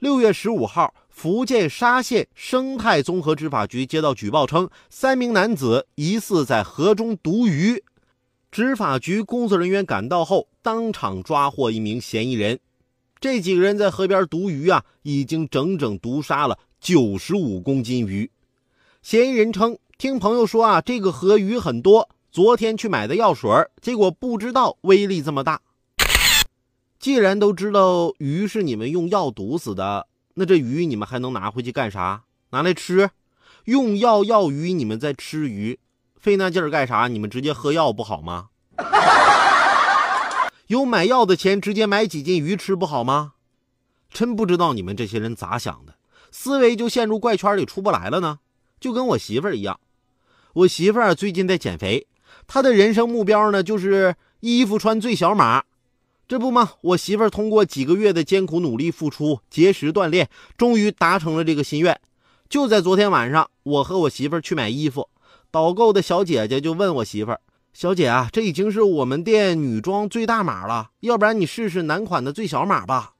六月十五号，福建沙县生态综合执法局接到举报称，三名男子疑似在河中毒鱼。执法局工作人员赶到后，当场抓获一名嫌疑人。这几个人在河边毒鱼啊，已经整整毒杀了九十五公斤鱼。嫌疑人称，听朋友说啊，这个河鱼很多，昨天去买的药水，结果不知道威力这么大。既然都知道鱼是你们用药毒死的，那这鱼你们还能拿回去干啥？拿来吃？用药药鱼，你们在吃鱼，费那劲儿干啥？你们直接喝药不好吗？有买药的钱，直接买几斤鱼吃不好吗？真不知道你们这些人咋想的，思维就陷入怪圈里出不来了呢。就跟我媳妇儿一样，我媳妇儿最近在减肥，她的人生目标呢就是衣服穿最小码。这不嘛？我媳妇儿通过几个月的艰苦努力付出、节食锻炼，终于达成了这个心愿。就在昨天晚上，我和我媳妇儿去买衣服，导购的小姐姐就问我媳妇儿：“小姐啊，这已经是我们店女装最大码了，要不然你试试男款的最小码吧？”